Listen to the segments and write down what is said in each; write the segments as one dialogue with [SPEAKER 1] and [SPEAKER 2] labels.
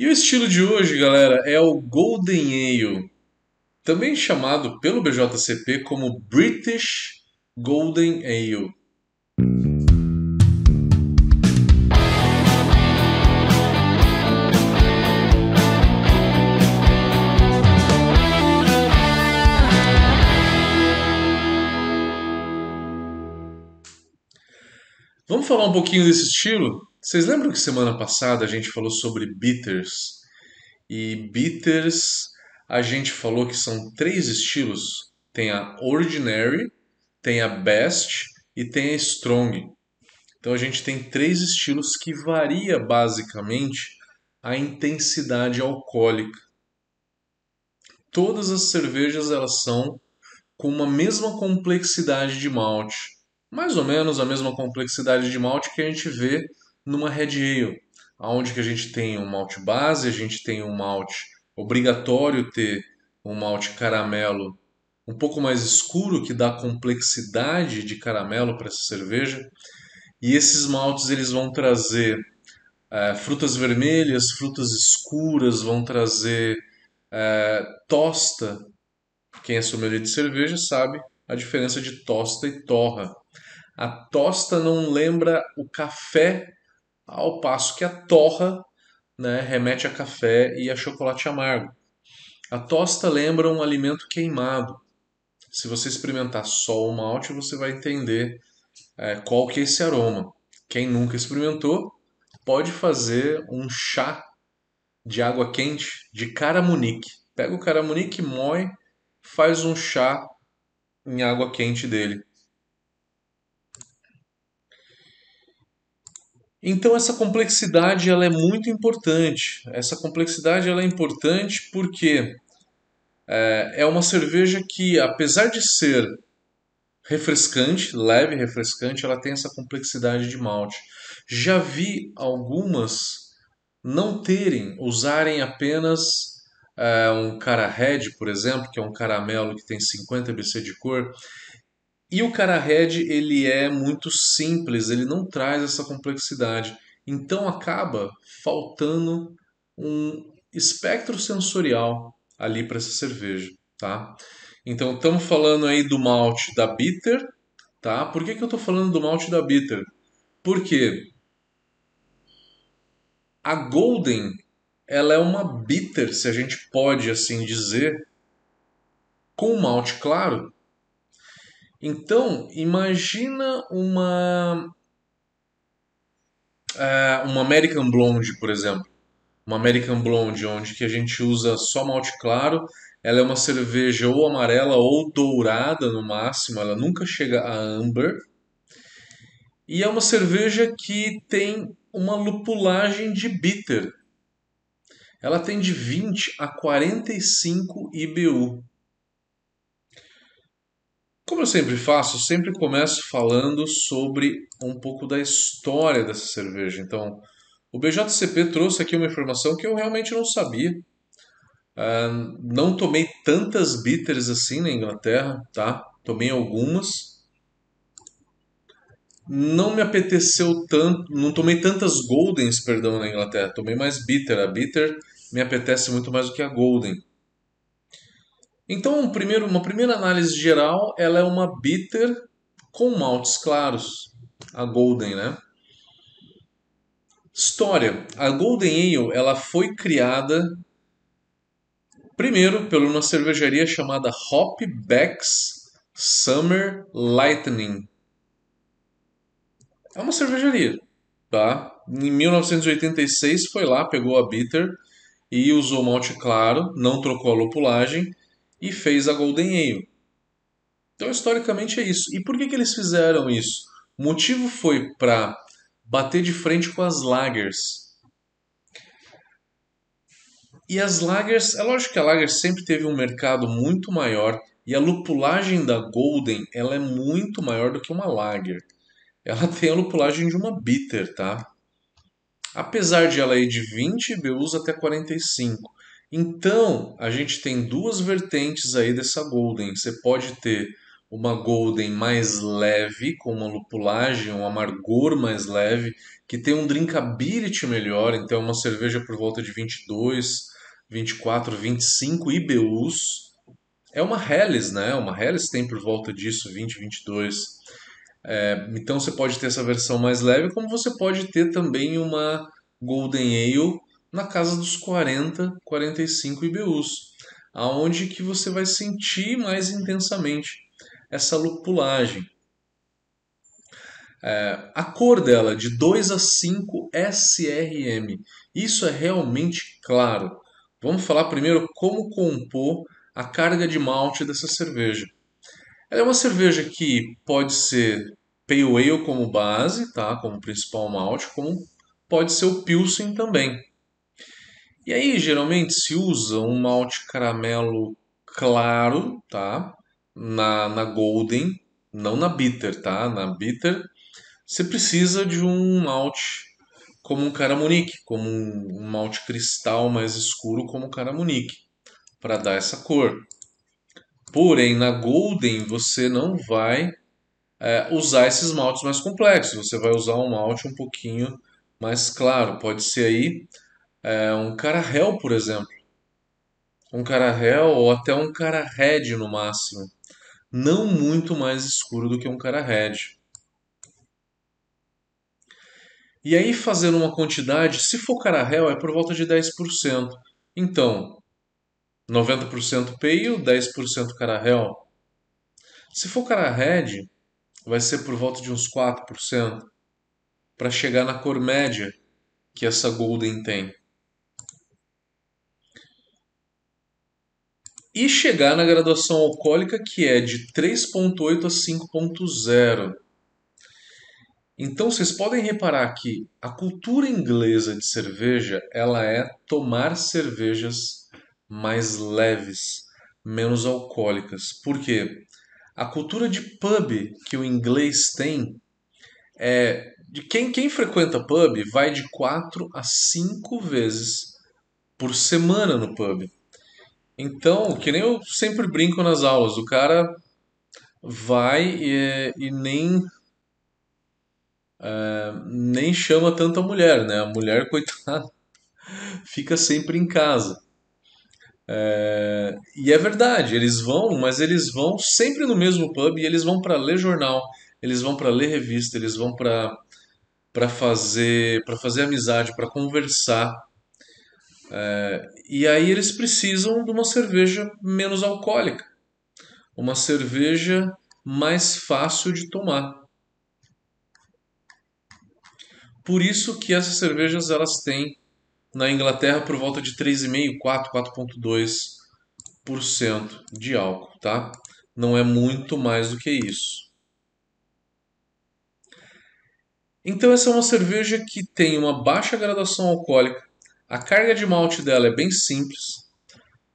[SPEAKER 1] E o estilo de hoje, galera, é o Golden Ale, também chamado pelo BJCP como British Golden Ale. Vamos falar um pouquinho desse estilo? Vocês lembram que semana passada a gente falou sobre bitters? E bitters a gente falou que são três estilos: tem a ordinary, tem a best e tem a strong. Então a gente tem três estilos que varia basicamente a intensidade alcoólica. Todas as cervejas elas são com uma mesma complexidade de malte mais ou menos a mesma complexidade de malte que a gente vê numa Red Ale, onde que a gente tem um malte base, a gente tem um malte obrigatório ter um malte caramelo um pouco mais escuro que dá complexidade de caramelo para essa cerveja. E esses maltes eles vão trazer é, frutas vermelhas, frutas escuras, vão trazer é, tosta. Quem é sommelier de cerveja sabe a diferença de tosta e torra. A tosta não lembra o café, ao passo que a torra né, remete a café e a chocolate amargo. A tosta lembra um alimento queimado. Se você experimentar só o malte, você vai entender é, qual que é esse aroma. Quem nunca experimentou, pode fazer um chá de água quente de caramunique. Pega o caramunique, moe, faz um chá em água quente dele. Então essa complexidade ela é muito importante. Essa complexidade ela é importante porque é, é uma cerveja que, apesar de ser refrescante, leve refrescante, ela tem essa complexidade de malte. Já vi algumas não terem, usarem apenas é, um cara red, por exemplo, que é um caramelo que tem 50 BC de cor, e o cara Red ele é muito simples, ele não traz essa complexidade. Então acaba faltando um espectro sensorial ali para essa cerveja, tá? Então estamos falando aí do malte da bitter, tá? Por que, que eu estou falando do malte da bitter? Porque a golden ela é uma bitter, se a gente pode assim dizer, com malte claro então, imagina uma uh, uma American Blonde, por exemplo. Uma American Blonde, onde que a gente usa só malte claro. Ela é uma cerveja ou amarela ou dourada no máximo, ela nunca chega a amber. E é uma cerveja que tem uma lupulagem de bitter. Ela tem de 20 a 45 IBU. Como eu sempre faço, sempre começo falando sobre um pouco da história dessa cerveja. Então, o BJCP trouxe aqui uma informação que eu realmente não sabia. Uh, não tomei tantas bitters assim na Inglaterra, tá? Tomei algumas. Não me apeteceu tanto, não tomei tantas Goldens, perdão, na Inglaterra. Tomei mais bitter. A bitter me apetece muito mais do que a Golden. Então, um primeiro, uma primeira análise geral, ela é uma bitter com maltes claros, a Golden, né? História: a Golden Ale ela foi criada primeiro por uma cervejaria chamada Hopbacks Summer Lightning. É uma cervejaria, tá? Em 1986 foi lá, pegou a bitter e usou malte claro, não trocou a lupulagem e fez a Golden Ale. Então, historicamente é isso. E por que, que eles fizeram isso? O motivo foi para bater de frente com as lagers. E as lagers, é lógico que a lager sempre teve um mercado muito maior e a lupulagem da Golden ela é muito maior do que uma lager. Ela tem a lupulagem de uma bitter, tá? Apesar de ela ir de 20 IBUs até 45. Então, a gente tem duas vertentes aí dessa Golden. Você pode ter uma Golden mais leve, com uma lupulagem, um amargor mais leve, que tem um drinkability melhor, então uma cerveja por volta de 22, 24, 25 IBUs. É uma Helles, né? Uma Helles tem por volta disso, 20, 22. É, então você pode ter essa versão mais leve, como você pode ter também uma Golden Ale na casa dos 40, 45 IBUs, aonde que você vai sentir mais intensamente essa lupulagem. É, a cor dela de 2 a 5 SRM. Isso é realmente claro. Vamos falar primeiro como compor a carga de malte dessa cerveja. Ela é uma cerveja que pode ser Pale Ale como base, tá? como principal malte, como pode ser o Pilsen também. E aí, geralmente se usa um malte caramelo claro, tá? Na, na Golden, não na Bitter, tá? Na Bitter, você precisa de um malte como um Caramunique, como um, um malte cristal mais escuro como o Caramunique, para dar essa cor. Porém, na Golden você não vai é, usar esses maltes mais complexos. Você vai usar um malte um pouquinho mais claro. Pode ser aí é, um carahel, por exemplo. Um carahel ou até um cara red no máximo. Não muito mais escuro do que um cara red. E aí, fazendo uma quantidade, se for carahel, é por volta de 10%. Então, 90% pale, 10% carahel. Se for cara red, vai ser por volta de uns 4%, para chegar na cor média que essa Golden tem. E chegar na graduação alcoólica que é de 3.8 a 5.0. Então vocês podem reparar que a cultura inglesa de cerveja, ela é tomar cervejas mais leves, menos alcoólicas. Por quê? A cultura de pub que o inglês tem é de quem, quem frequenta pub vai de 4 a 5 vezes por semana no pub. Então, que nem eu sempre brinco nas aulas, o cara vai e, e nem é, nem chama tanta mulher, né? A mulher, coitada, fica sempre em casa. É, e é verdade, eles vão, mas eles vão sempre no mesmo pub e eles vão para ler jornal, eles vão para ler revista, eles vão para para fazer para fazer amizade, para conversar. É, e aí eles precisam de uma cerveja menos alcoólica, uma cerveja mais fácil de tomar. Por isso que essas cervejas elas têm na Inglaterra por volta de 3,5, 4, 4,2% de álcool, tá? Não é muito mais do que isso. Então essa é uma cerveja que tem uma baixa graduação alcoólica. A carga de malte dela é bem simples.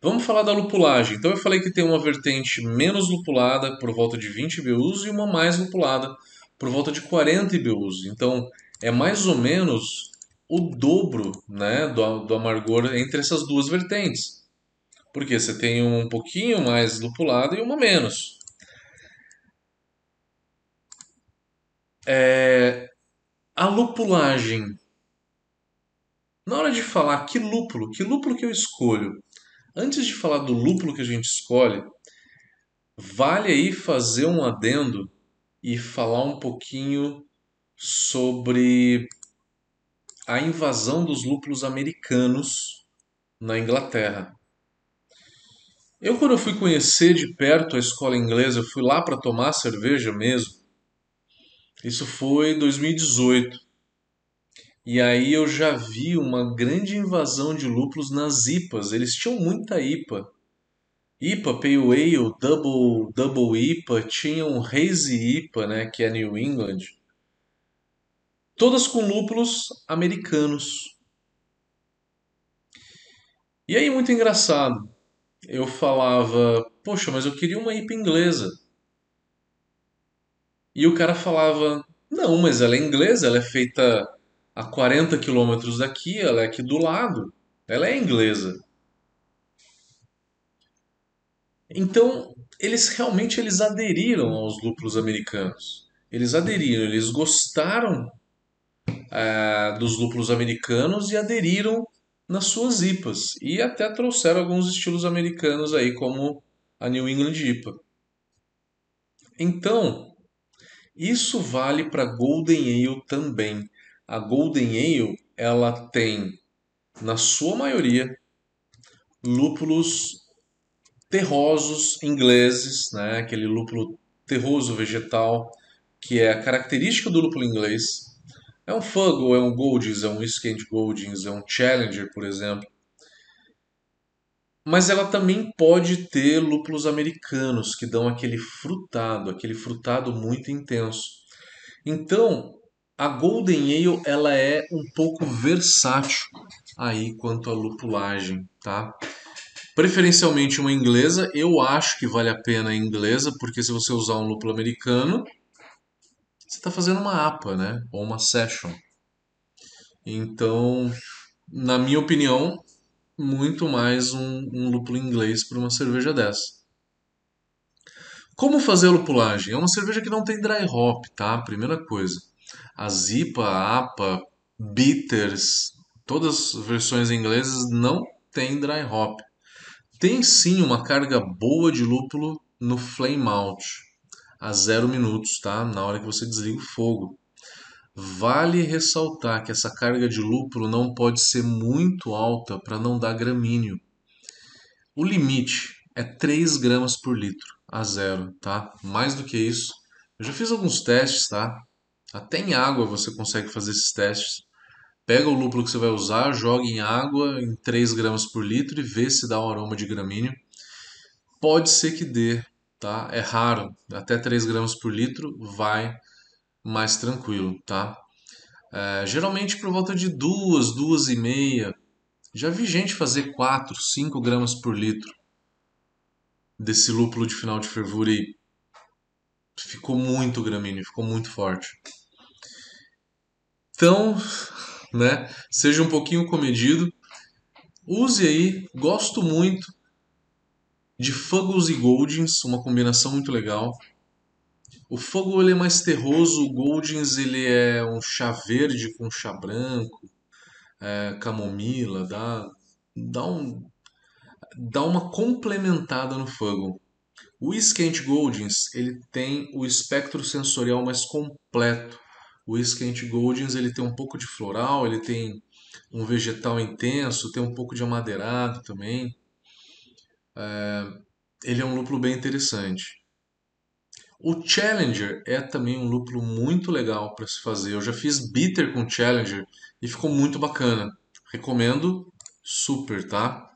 [SPEAKER 1] Vamos falar da lupulagem. Então eu falei que tem uma vertente menos lupulada por volta de 20 IBUs e uma mais lupulada por volta de 40 IBUs. Então é mais ou menos o dobro né, do, do amargor entre essas duas vertentes. Porque você tem um pouquinho mais lupulado e uma menos. É, a lupulagem. Na hora de falar que lúpulo, que lúpulo que eu escolho, antes de falar do lúpulo que a gente escolhe, vale aí fazer um adendo e falar um pouquinho sobre a invasão dos lúpulos americanos na Inglaterra. Eu, quando eu fui conhecer de perto a escola inglesa, eu fui lá para tomar cerveja mesmo. Isso foi em 2018. E aí eu já vi uma grande invasão de lúpulos nas IPAs. Eles tinham muita IPA. IPA, Pale Ale, Double, Double IPA, tinham Hazy IPA, né, que é New England todas com lúpulos americanos. E aí, muito engraçado, eu falava, poxa, mas eu queria uma IPA inglesa. E o cara falava, não, mas ela é inglesa, ela é feita a 40 quilômetros daqui, ela é aqui do lado, ela é inglesa. Então, eles realmente eles aderiram aos lúpulos americanos. Eles aderiram, eles gostaram é, dos lúpulos americanos e aderiram nas suas IPAs. E até trouxeram alguns estilos americanos aí, como a New England IPA. Então, isso vale para Golden Ale também. A Golden Ale, ela tem, na sua maioria, lúpulos terrosos ingleses, né? aquele lúpulo terroso vegetal, que é a característica do lúpulo inglês. É um Fuggle, é um Goldings, é um Skent Goldings, é um Challenger, por exemplo. Mas ela também pode ter lúpulos americanos, que dão aquele frutado, aquele frutado muito intenso. Então, a Golden Ale ela é um pouco versátil aí quanto à lupulagem, tá? Preferencialmente uma inglesa, eu acho que vale a pena a inglesa, porque se você usar um lúpulo americano, você está fazendo uma APA, né? Ou uma session. Então, na minha opinião, muito mais um, um lúpulo inglês para uma cerveja dessa. Como fazer a lupulagem? É uma cerveja que não tem dry hop, tá? Primeira coisa. A Zipa, a APA, Bitters, todas as versões inglesas não tem dry hop. Tem sim uma carga boa de lúpulo no flame out a zero minutos, tá? Na hora que você desliga o fogo. Vale ressaltar que essa carga de lúpulo não pode ser muito alta para não dar gramíneo. O limite é 3 gramas por litro a zero, tá? Mais do que isso. Eu já fiz alguns testes, tá? Até em água você consegue fazer esses testes. Pega o lúpulo que você vai usar, joga em água em 3 gramas por litro e vê se dá um aroma de gramíneo. Pode ser que dê, tá? É raro, até 3 gramas por litro vai mais tranquilo, tá? É, geralmente por volta de 2, 2 e meia. Já vi gente fazer 4, 5 gramas por litro desse lúpulo de final de fervura e ficou muito gramíneo, ficou muito forte. Então, né, seja um pouquinho comedido. Use aí, gosto muito de Fuggles e Goldings, uma combinação muito legal. O Fuggle ele é mais terroso, o Goldings ele é um chá verde com chá branco, é, camomila, dá, dá, um, dá uma complementada no Fuggle. O Skent Goldings ele tem o espectro sensorial mais completo. O Skent Goldings ele tem um pouco de floral, ele tem um vegetal intenso, tem um pouco de amadeirado também. É, ele é um lúpulo bem interessante. O Challenger é também um lúpulo muito legal para se fazer. Eu já fiz bitter com Challenger e ficou muito bacana. Recomendo super, tá?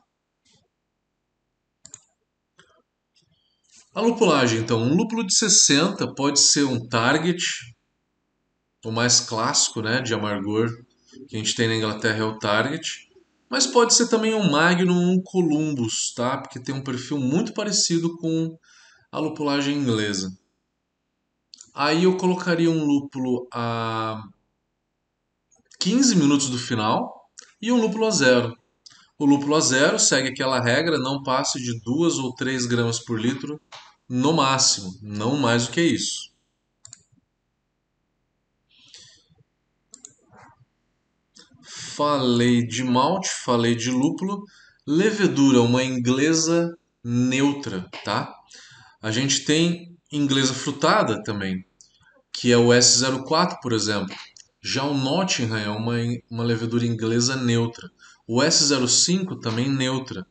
[SPEAKER 1] A lupulagem, então, um lúpulo de 60 pode ser um Target, o mais clássico, né, de amargor que a gente tem na Inglaterra é o Target. Mas pode ser também um Magnum, um Columbus, tá? Porque tem um perfil muito parecido com a lupulagem inglesa. Aí eu colocaria um lúpulo a 15 minutos do final e um lúpulo a zero. O lúpulo a zero segue aquela regra, não passe de 2 ou 3 gramas por litro no máximo, não mais do que isso. Falei de malte, falei de lúpulo, levedura, uma inglesa neutra, tá? A gente tem inglesa frutada também, que é o S04, por exemplo. Já o Nottingham é uma, uma levedura inglesa neutra. O S05 também neutra.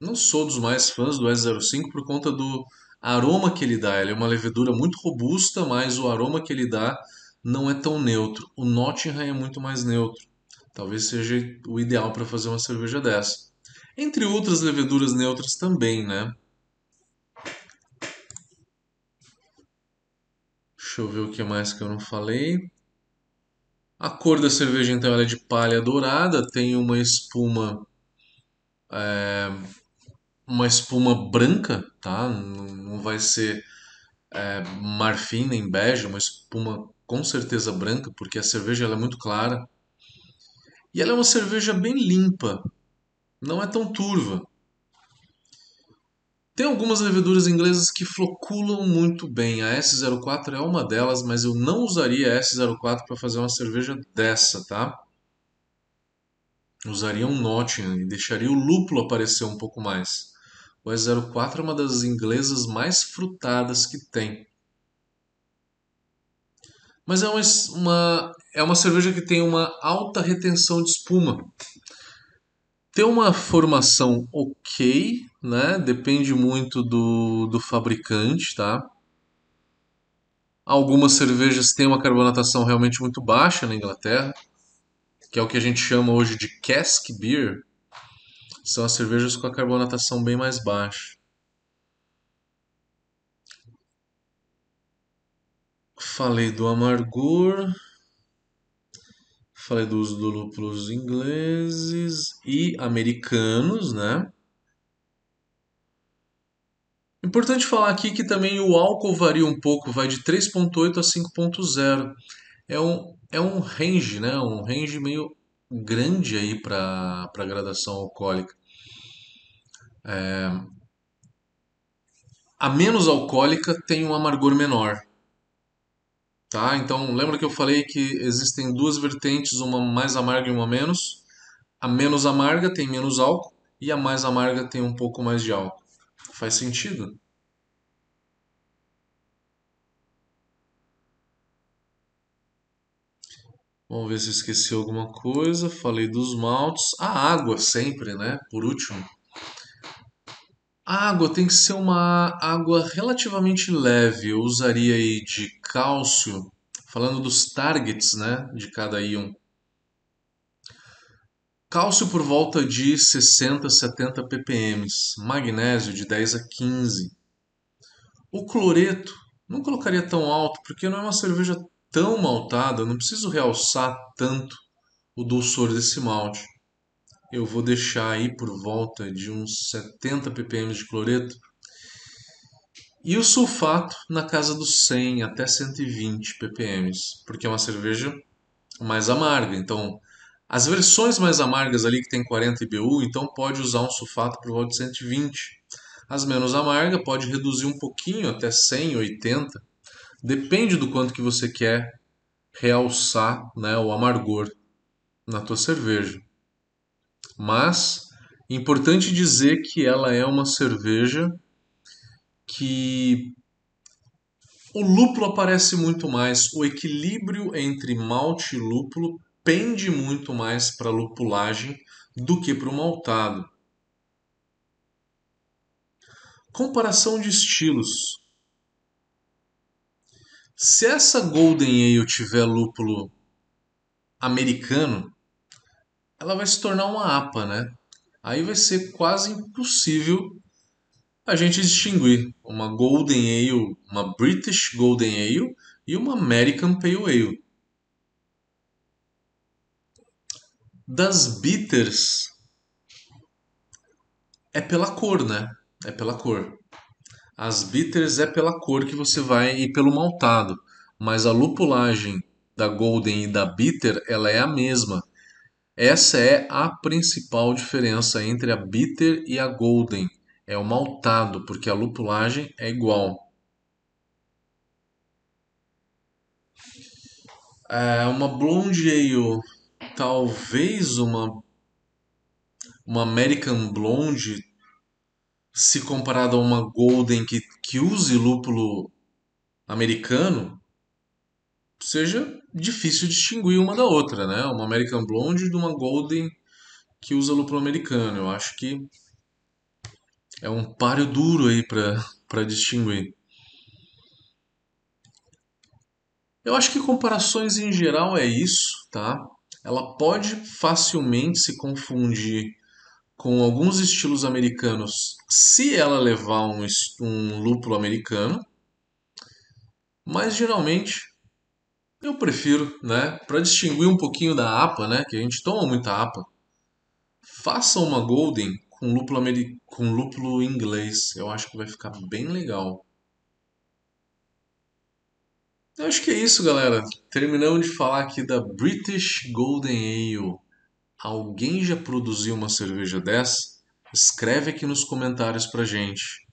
[SPEAKER 1] Não sou dos mais fãs do S05 por conta do aroma que ele dá. Ele é uma levedura muito robusta, mas o aroma que ele dá não é tão neutro. O Nottingham é muito mais neutro. Talvez seja o ideal para fazer uma cerveja dessa. Entre outras leveduras neutras também, né? Deixa eu ver o que mais que eu não falei. A cor da cerveja então é de palha dourada, tem uma espuma é, uma espuma branca, tá? Não vai ser é, marfim nem bege, uma espuma com certeza branca, porque a cerveja ela é muito clara. E ela é uma cerveja bem limpa, não é tão turva. Tem algumas leveduras inglesas que floculam muito bem. A S04 é uma delas, mas eu não usaria a S04 para fazer uma cerveja dessa, tá? Usaria um Nottingham e deixaria o lúpulo aparecer um pouco mais. O S04 é uma das inglesas mais frutadas que tem. Mas é uma, uma, é uma cerveja que tem uma alta retenção de espuma. Tem uma formação ok, né? Depende muito do, do fabricante, tá? Algumas cervejas têm uma carbonatação realmente muito baixa na Inglaterra, que é o que a gente chama hoje de cask beer. São as cervejas com a carbonatação bem mais baixa. Falei do amargor, falei do uso do lúpulos ingleses e americanos, né? Importante falar aqui que também o álcool varia um pouco, vai de 3.8 a 5.0. É um, é um range, né? Um range meio grande aí para a gradação alcoólica. É... A menos alcoólica tem um amargor menor. Tá? Então, lembra que eu falei que existem duas vertentes, uma mais amarga e uma menos? A menos amarga tem menos álcool e a mais amarga tem um pouco mais de álcool. Faz sentido? Vamos ver se esqueci alguma coisa. Falei dos maltes. A água sempre, né? Por último. A água tem que ser uma água relativamente leve. Eu usaria aí de cálcio, falando dos targets, né, de cada íon. Cálcio por volta de 60, 70 ppm, magnésio de 10 a 15. O cloreto não colocaria tão alto, porque não é uma cerveja tão maltada, não preciso realçar tanto o dulçor desse malte eu vou deixar aí por volta de uns 70 ppm de cloreto. E o sulfato na casa dos 100 até 120 ppm, porque é uma cerveja mais amarga. Então, as versões mais amargas ali que tem 40 IBU, então pode usar um sulfato por volta de 120. As menos amargas pode reduzir um pouquinho até 100, 80. Depende do quanto que você quer realçar né, o amargor na tua cerveja. Mas importante dizer que ela é uma cerveja que o lúpulo aparece muito mais, o equilíbrio entre malte e lúpulo pende muito mais para a lupulagem do que para o maltado. Comparação de estilos. Se essa Golden Ale tiver lúpulo americano, ela vai se tornar uma APA, né? Aí vai ser quase impossível a gente distinguir uma Golden Ale, uma British Golden Ale e uma American Pale Ale. Das bitters é pela cor, né? É pela cor. As bitters é pela cor que você vai e pelo maltado, mas a lupulagem da Golden e da bitter ela é a mesma. Essa é a principal diferença entre a bitter e a golden. É o maltado, porque a lupulagem é igual. É uma blonde ale, talvez uma uma American Blonde, se comparada a uma Golden que, que use lúpulo americano, seja difícil distinguir uma da outra, né? Uma American Blonde de uma Golden que usa lúpulo americano. Eu acho que é um páreo duro aí para distinguir. Eu acho que comparações em geral é isso, tá? Ela pode facilmente se confundir com alguns estilos americanos se ela levar um, um lúpulo americano, mas geralmente eu prefiro, né, para distinguir um pouquinho da APA, né, que a gente toma muita APA, faça uma Golden com lúpulo, com lúpulo inglês. Eu acho que vai ficar bem legal. Eu acho que é isso, galera. Terminamos de falar aqui da British Golden Ale. Alguém já produziu uma cerveja dessa? Escreve aqui nos comentários pra gente.